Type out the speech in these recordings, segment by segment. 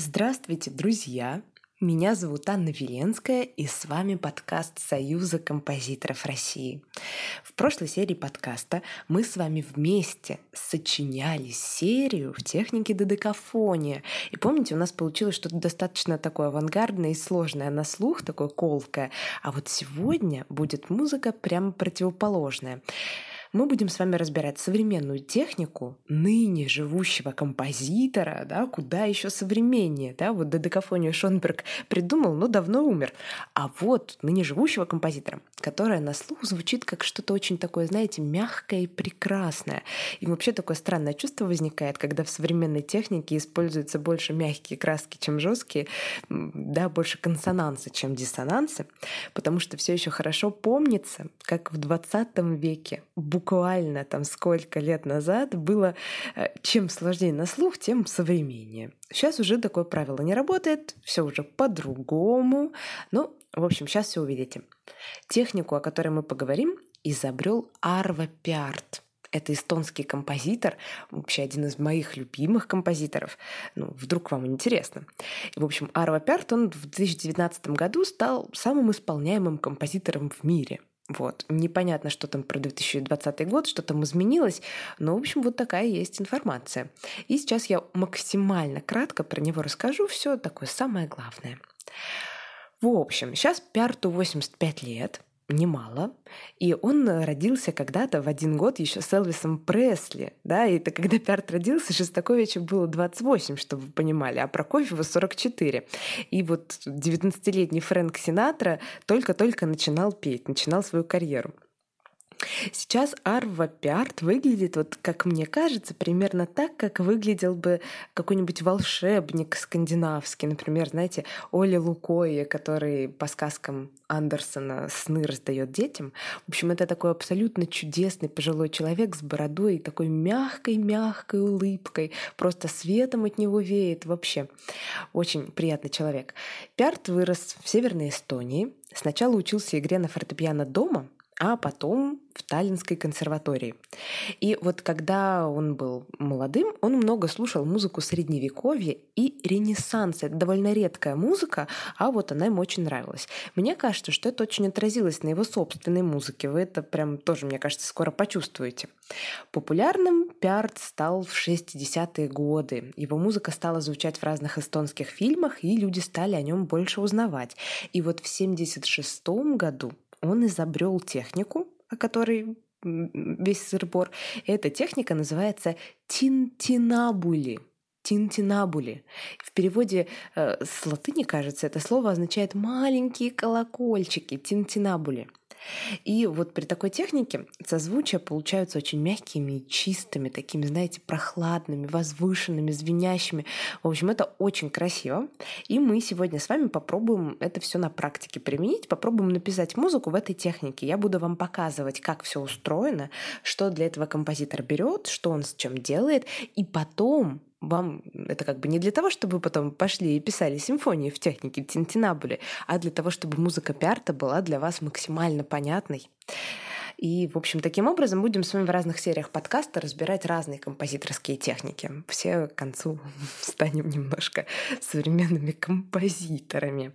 Здравствуйте, друзья! Меня зовут Анна Веленская, и с вами подкаст Союза композиторов России. В прошлой серии подкаста мы с вами вместе сочиняли серию в технике додекафония. И помните, у нас получилось что-то достаточно такое авангардное и сложное на слух, такое колкое. А вот сегодня будет музыка прямо противоположная мы будем с вами разбирать современную технику ныне живущего композитора, да, куда еще современнее, да, вот додекафонию Шонберг придумал, но давно умер. А вот ныне живущего композитора, которая на слух звучит как что-то очень такое, знаете, мягкое и прекрасное. И вообще такое странное чувство возникает, когда в современной технике используются больше мягкие краски, чем жесткие, да, больше консонансы, чем диссонансы, потому что все еще хорошо помнится, как в 20 веке буквально там сколько лет назад было э, чем сложнее на слух, тем современнее. Сейчас уже такое правило не работает, все уже по-другому. Ну, в общем, сейчас все увидите. Технику, о которой мы поговорим, изобрел Арва Пиарт. Это эстонский композитор, вообще один из моих любимых композиторов. Ну, вдруг вам интересно. И, в общем, Арва Пиарт, он в 2019 году стал самым исполняемым композитором в мире. Вот. Непонятно, что там про 2020 год, что там изменилось, но, в общем, вот такая есть информация. И сейчас я максимально кратко про него расскажу, все такое самое главное. В общем, сейчас Пярту 85 лет, немало. И он родился когда-то в один год еще с Элвисом Пресли. Да? И это когда Пярт родился, Шестаковичу было 28, чтобы вы понимали, а Прокофьеву 44. И вот 19-летний Фрэнк Синатра только-только начинал петь, начинал свою карьеру. Сейчас Арва Пиарт выглядит, вот как мне кажется, примерно так, как выглядел бы какой-нибудь волшебник скандинавский. Например, знаете, Оли Лукоя, который по сказкам Андерсона сны раздает детям. В общем, это такой абсолютно чудесный пожилой человек с бородой и такой мягкой-мягкой улыбкой. Просто светом от него веет. Вообще, очень приятный человек. Пиарт вырос в Северной Эстонии. Сначала учился игре на фортепиано дома, а потом в Таллинской консерватории. И вот когда он был молодым, он много слушал музыку средневековья и ренессанса. Это довольно редкая музыка, а вот она ему очень нравилась. Мне кажется, что это очень отразилось на его собственной музыке. Вы это прям тоже, мне кажется, скоро почувствуете. Популярным Пиарт стал в 60-е годы. Его музыка стала звучать в разных эстонских фильмах, и люди стали о нем больше узнавать. И вот в 76 году он изобрел технику, о которой весь сырбор. Эта техника называется тинтинабули. Тинтинабули. В переводе э, с латыни, кажется, это слово означает маленькие колокольчики. Тинтинабули. И вот при такой технике созвучия получаются очень мягкими и чистыми, такими, знаете, прохладными, возвышенными, звенящими. В общем, это очень красиво. И мы сегодня с вами попробуем это все на практике применить, попробуем написать музыку в этой технике. Я буду вам показывать, как все устроено, что для этого композитор берет, что он с чем делает, и потом вам это как бы не для того, чтобы вы потом пошли и писали симфонии в технике Тинтинабули, а для того, чтобы музыка пиарта была для вас максимально понятной. И, в общем, таким образом будем с вами в разных сериях подкаста разбирать разные композиторские техники. Все к концу станем немножко современными композиторами.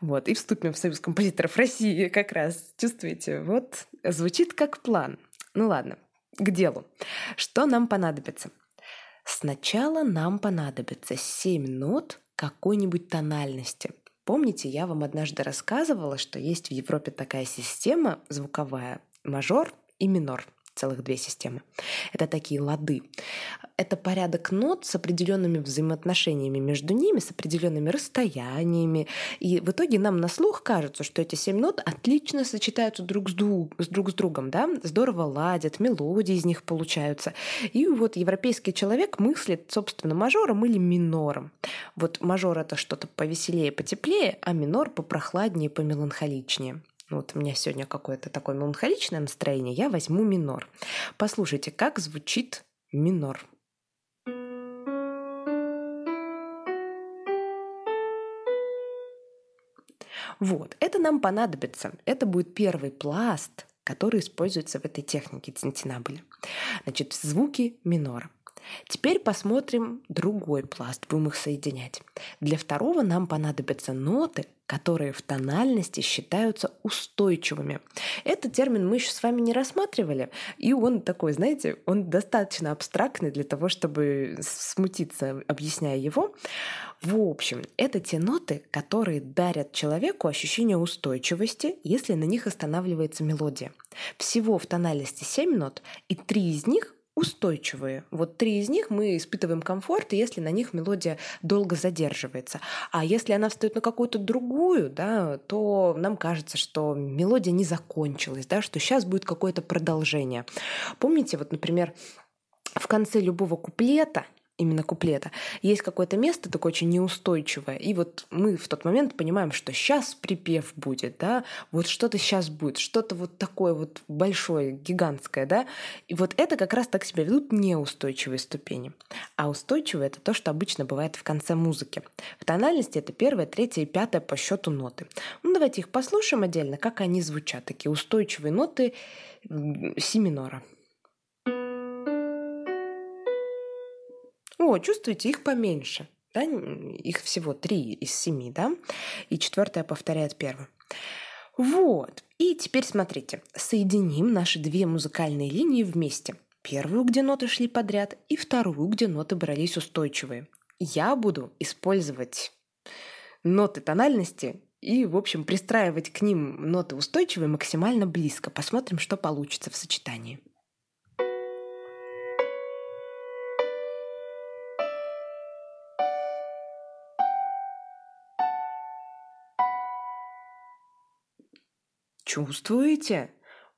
Вот. И вступим в Союз композиторов России как раз. Чувствуете? Вот звучит как план. Ну ладно, к делу. Что нам понадобится? Сначала нам понадобится 7 нот какой-нибудь тональности. Помните, я вам однажды рассказывала, что есть в Европе такая система звуковая мажор и минор – целых две системы. Это такие лады. Это порядок нот с определенными взаимоотношениями между ними, с определенными расстояниями. И в итоге нам на слух кажется, что эти семь нот отлично сочетаются друг с, друг, с друг с другом, да? здорово ладят, мелодии из них получаются. И вот европейский человек мыслит, собственно, мажором или минором. Вот мажор — это что-то повеселее, потеплее, а минор — попрохладнее, помеланхоличнее вот у меня сегодня какое-то такое меланхоличное настроение, я возьму минор. Послушайте, как звучит минор. Вот, это нам понадобится. Это будет первый пласт, который используется в этой технике тинтинабли. Значит, звуки минора. Теперь посмотрим другой пласт, будем их соединять. Для второго нам понадобятся ноты, которые в тональности считаются устойчивыми. Этот термин мы еще с вами не рассматривали, и он такой, знаете, он достаточно абстрактный для того, чтобы смутиться, объясняя его. В общем, это те ноты, которые дарят человеку ощущение устойчивости, если на них останавливается мелодия. Всего в тональности 7 нот, и три из них устойчивые. Вот три из них мы испытываем комфорт, если на них мелодия долго задерживается. А если она встает на какую-то другую, да, то нам кажется, что мелодия не закончилась, да, что сейчас будет какое-то продолжение. Помните, вот, например, в конце любого куплета именно куплета, есть какое-то место такое очень неустойчивое, и вот мы в тот момент понимаем, что сейчас припев будет, да, вот что-то сейчас будет, что-то вот такое вот большое, гигантское, да, и вот это как раз так себя ведут неустойчивые ступени. А устойчивые — это то, что обычно бывает в конце музыки. В тональности это первая, третья и пятая по счету ноты. Ну, давайте их послушаем отдельно, как они звучат, такие устойчивые ноты си минора. О, чувствуете, их поменьше. Да? Их всего три из семи, да? И четвертая повторяет первую. Вот. И теперь смотрите. Соединим наши две музыкальные линии вместе. Первую, где ноты шли подряд, и вторую, где ноты брались устойчивые. Я буду использовать ноты тональности и, в общем, пристраивать к ним ноты устойчивые максимально близко. Посмотрим, что получится в сочетании. Чувствуете?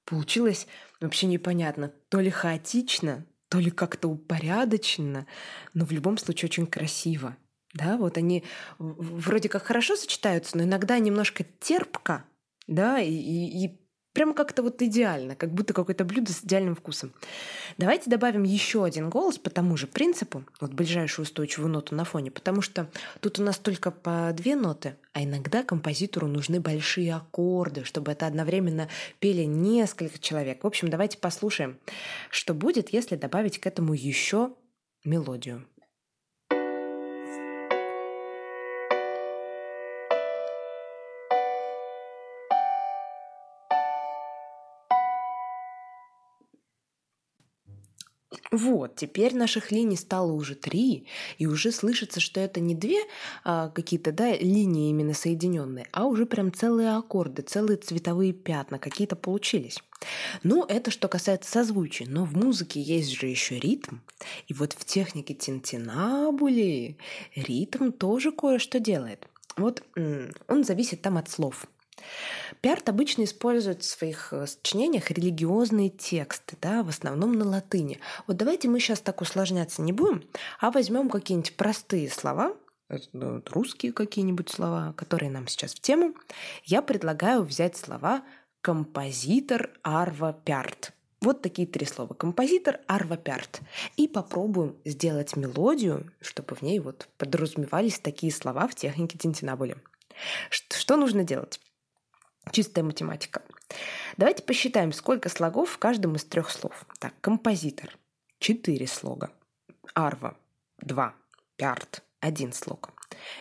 Получилось вообще непонятно. То ли хаотично, то ли как-то упорядоченно, но в любом случае очень красиво. Да, вот они вроде как хорошо сочетаются, но иногда немножко терпко, да, и, и, и Прямо как-то вот идеально, как будто какое-то блюдо с идеальным вкусом. Давайте добавим еще один голос по тому же принципу, вот ближайшую устойчивую ноту на фоне, потому что тут у нас только по две ноты, а иногда композитору нужны большие аккорды, чтобы это одновременно пели несколько человек. В общем, давайте послушаем, что будет, если добавить к этому еще мелодию. Вот, теперь наших линий стало уже три, и уже слышится, что это не две а, какие-то да, линии именно соединенные, а уже прям целые аккорды, целые цветовые пятна какие-то получились. Ну, это что касается созвучия, но в музыке есть же еще ритм, и вот в технике тинтинабули ритм тоже кое-что делает. Вот он зависит там от слов – Пиарт обычно использует в своих э, сочинениях религиозные тексты, да, в основном на латыни. Вот давайте мы сейчас так усложняться не будем, а возьмем какие-нибудь простые слова, э, ну, русские какие-нибудь слова, которые нам сейчас в тему. Я предлагаю взять слова «композитор Арва Пярт». Вот такие три слова. Композитор Арва Пярт. И попробуем сделать мелодию, чтобы в ней вот подразумевались такие слова в технике Тинтинабули. Что нужно делать? Чистая математика. Давайте посчитаем, сколько слогов в каждом из трех слов. Так, композитор – четыре слога. Арва – два. Пярт – один слог.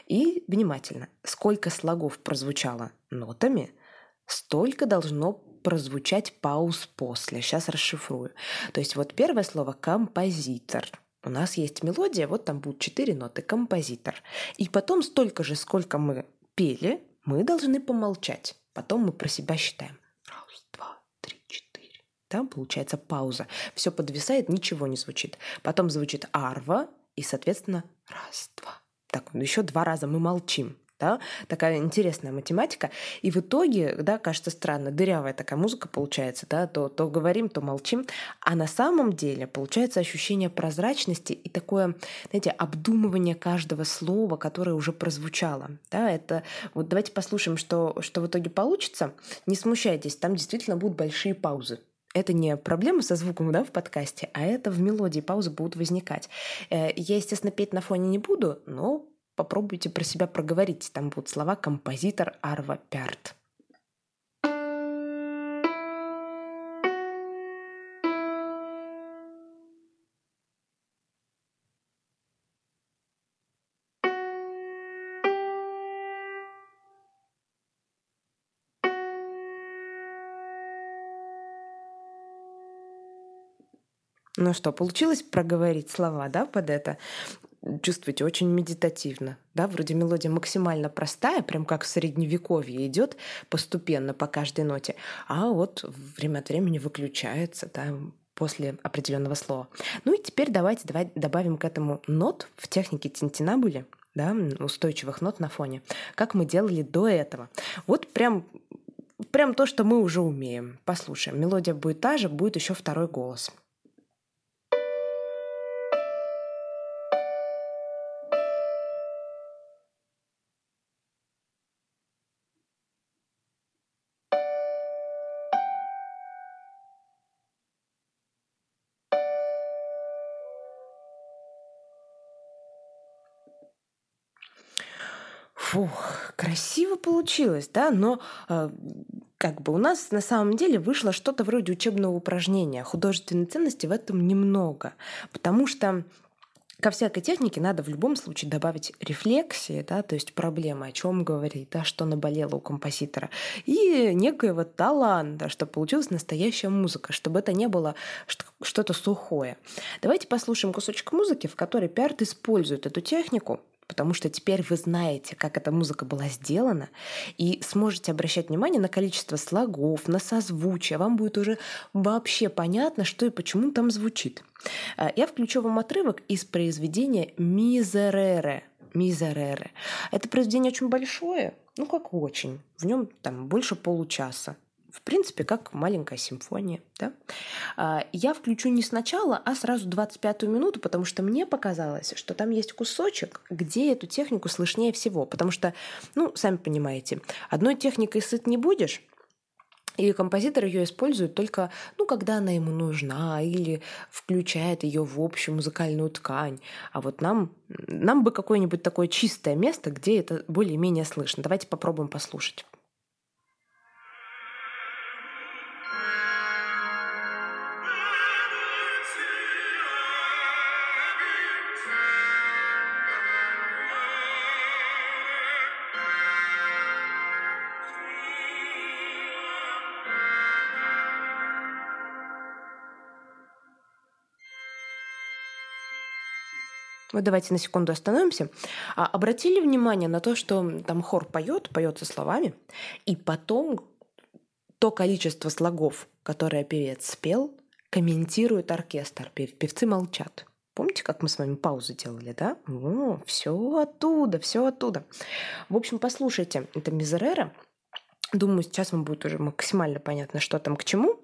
И внимательно, сколько слогов прозвучало нотами, столько должно прозвучать пауз после. Сейчас расшифрую. То есть вот первое слово «композитор». У нас есть мелодия, вот там будут четыре ноты «композитор». И потом столько же, сколько мы пели, мы должны помолчать. Потом мы про себя считаем. Раз, два, три, четыре. Там получается пауза. Все подвисает, ничего не звучит. Потом звучит арва, и, соответственно, раз, два. Так, ну еще два раза мы молчим да, такая интересная математика. И в итоге, да, кажется странно, дырявая такая музыка получается, да, то, то говорим, то молчим. А на самом деле получается ощущение прозрачности и такое, знаете, обдумывание каждого слова, которое уже прозвучало. Да, это вот давайте послушаем, что, что в итоге получится. Не смущайтесь, там действительно будут большие паузы это не проблема со звуком да, в подкасте, а это в мелодии паузы будут возникать. Э, я, естественно, петь на фоне не буду, но попробуйте про себя проговорить. Там будут слова композитор Арва Пярт. Ну что, получилось проговорить слова, да, под это? Чувствуете, очень медитативно. Да, вроде мелодия максимально простая, прям как в средневековье идет постепенно по каждой ноте, а вот время от времени выключается, да, после определенного слова. Ну и теперь давайте давай добавим к этому нот в технике тинтинабули, да, устойчивых нот на фоне, как мы делали до этого. Вот прям прям то, что мы уже умеем. Послушаем. Мелодия будет та же, будет еще второй голос. Фух, красиво получилось, да, но э, как бы у нас на самом деле вышло что-то вроде учебного упражнения. Художественной ценности в этом немного, потому что Ко всякой технике надо в любом случае добавить рефлексии, да, то есть проблемы, о чем говорить, да, что наболело у композитора, и некоего таланта, чтобы получилась настоящая музыка, чтобы это не было что-то сухое. Давайте послушаем кусочек музыки, в которой Пиарт использует эту технику, потому что теперь вы знаете, как эта музыка была сделана, и сможете обращать внимание на количество слогов, на созвучие. Вам будет уже вообще понятно, что и почему там звучит. А, я включу вам отрывок из произведения «Мизерере». «Мизерере». Это произведение очень большое, ну как очень. В нем там больше получаса в принципе, как маленькая симфония. Да? А, я включу не сначала, а сразу 25-ю минуту, потому что мне показалось, что там есть кусочек, где эту технику слышнее всего. Потому что, ну, сами понимаете, одной техникой сыт не будешь, и композитор ее использует только, ну, когда она ему нужна, или включает ее в общую музыкальную ткань. А вот нам, нам бы какое-нибудь такое чистое место, где это более-менее слышно. Давайте попробуем послушать. Вот давайте на секунду остановимся. А обратили внимание на то, что там хор поет, поет со словами, и потом то количество слогов, которое певец спел, комментирует оркестр. Певцы молчат. Помните, как мы с вами паузу делали, да? О, все оттуда, все оттуда. В общем, послушайте, это Мизерера. Думаю, сейчас вам будет уже максимально понятно, что там к чему.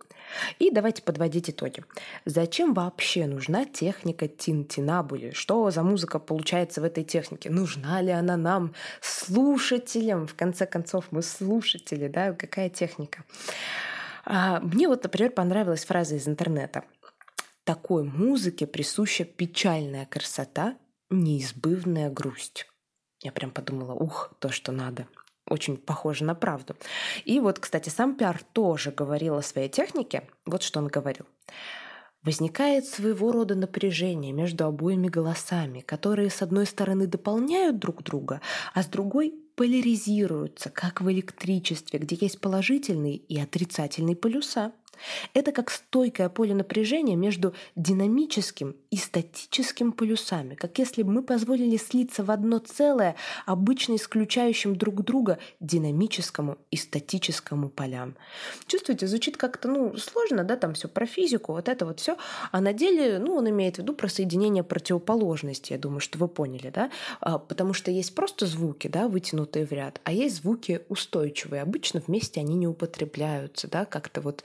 И давайте подводить итоги. Зачем вообще нужна техника тинтинабули? Что за музыка получается в этой технике? Нужна ли она нам, слушателям? В конце концов, мы слушатели, да? Какая техника? А, мне вот, например, понравилась фраза из интернета. Такой музыке присуща печальная красота, неизбывная грусть. Я прям подумала, ух, то, что надо очень похоже на правду. И вот, кстати, сам Пиар тоже говорил о своей технике. Вот что он говорил. Возникает своего рода напряжение между обоими голосами, которые с одной стороны дополняют друг друга, а с другой поляризируются, как в электричестве, где есть положительные и отрицательные полюса – это как стойкое поле напряжения между динамическим и статическим полюсами, как если бы мы позволили слиться в одно целое, обычно исключающим друг друга динамическому и статическому полям. Чувствуете, звучит как-то ну, сложно, да, там все про физику, вот это вот все, а на деле, ну, он имеет в виду про соединение противоположностей, я думаю, что вы поняли, да, а, потому что есть просто звуки, да, вытянутые в ряд, а есть звуки устойчивые, обычно вместе они не употребляются, да, как-то вот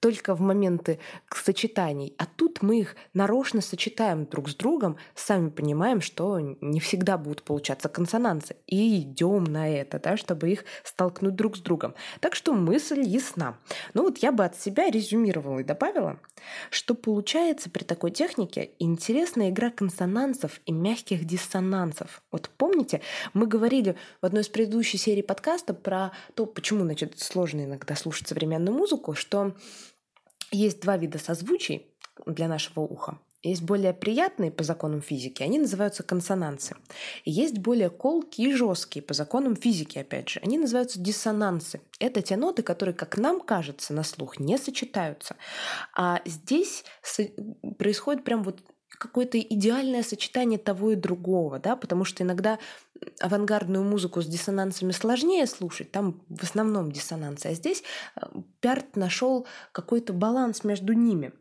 только в моменты сочетаний. А тут мы их нарочно сочетаем друг с другом, сами понимаем, что не всегда будут получаться консонансы. И идем на это, да, чтобы их столкнуть друг с другом. Так что мысль ясна. Ну вот я бы от себя резюмировала и добавила, что получается при такой технике интересная игра консонансов и мягких диссонансов. Вот помните, мы говорили в одной из предыдущих серий подкаста про то, почему, значит, сложно иногда слушать современную музыку, что есть два вида созвучий для нашего уха. Есть более приятные по законам физики, они называются консонансы. И есть более колкие и жесткие по законам физики, опять же. Они называются диссонансы. Это те ноты, которые, как нам кажется, на слух не сочетаются. А здесь происходит прям вот какое-то идеальное сочетание того и другого, да, потому что иногда авангардную музыку с диссонансами сложнее слушать, там в основном диссонансы, а здесь э, Пярт нашел какой-то баланс между ними.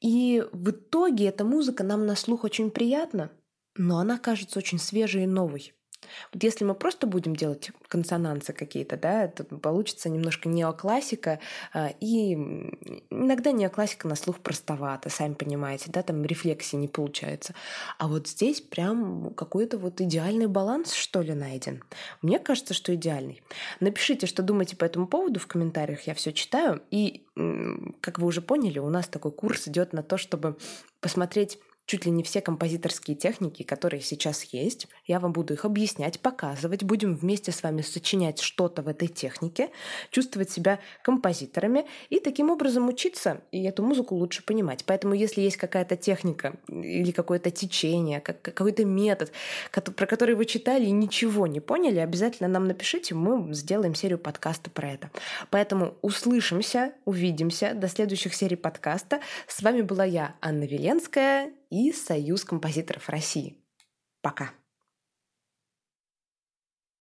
И в итоге эта музыка нам на слух очень приятна, но она кажется очень свежей и новой. Вот если мы просто будем делать консонансы какие-то, да, то получится немножко неоклассика, а, и иногда неоклассика на слух простовато, сами понимаете, да, там рефлексии не получается. А вот здесь прям какой-то вот идеальный баланс, что ли, найден. Мне кажется, что идеальный. Напишите, что думаете по этому поводу в комментариях, я все читаю. И, как вы уже поняли, у нас такой курс идет на то, чтобы посмотреть чуть ли не все композиторские техники, которые сейчас есть. Я вам буду их объяснять, показывать. Будем вместе с вами сочинять что-то в этой технике, чувствовать себя композиторами и таким образом учиться и эту музыку лучше понимать. Поэтому если есть какая-то техника или какое-то течение, какой-то метод, про который вы читали и ничего не поняли, обязательно нам напишите, мы сделаем серию подкаста про это. Поэтому услышимся, увидимся до следующих серий подкаста. С вами была я, Анна Веленская, и Союз композиторов России. Пока!